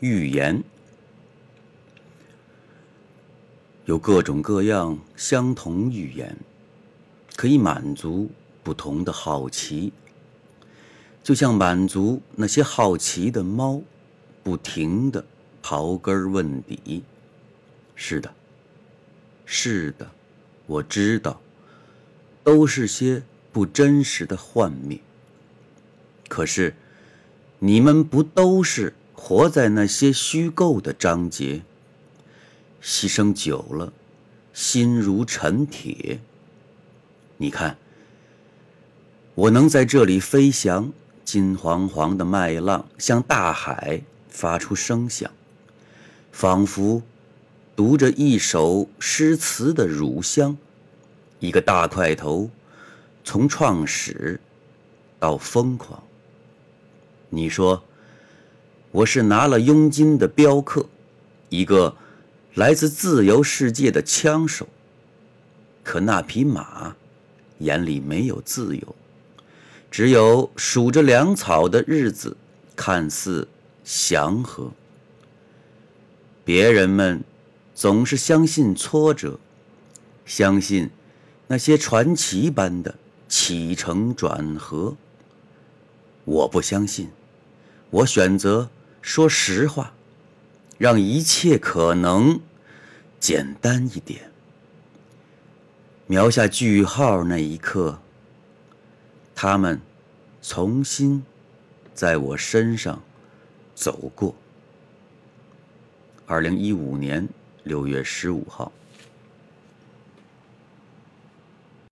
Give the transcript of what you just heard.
预言，有各种各样相同预言，可以满足不同的好奇，就像满足那些好奇的猫，不停的刨根问底。是的，是的，我知道，都是些不真实的幻灭。可是，你们不都是活在那些虚构的章节？牺牲久了，心如尘铁。你看，我能在这里飞翔，金黄黄的麦浪向大海发出声响，仿佛读着一首诗词的乳香。一个大块头，从创始到疯狂。你说，我是拿了佣金的镖客，一个来自自由世界的枪手。可那匹马眼里没有自由，只有数着粮草的日子，看似祥和。别人们总是相信挫折，相信那些传奇般的起承转合。我不相信。我选择说实话，让一切可能简单一点。描下句号那一刻，他们重新在我身上走过。二零一五年六月十五号。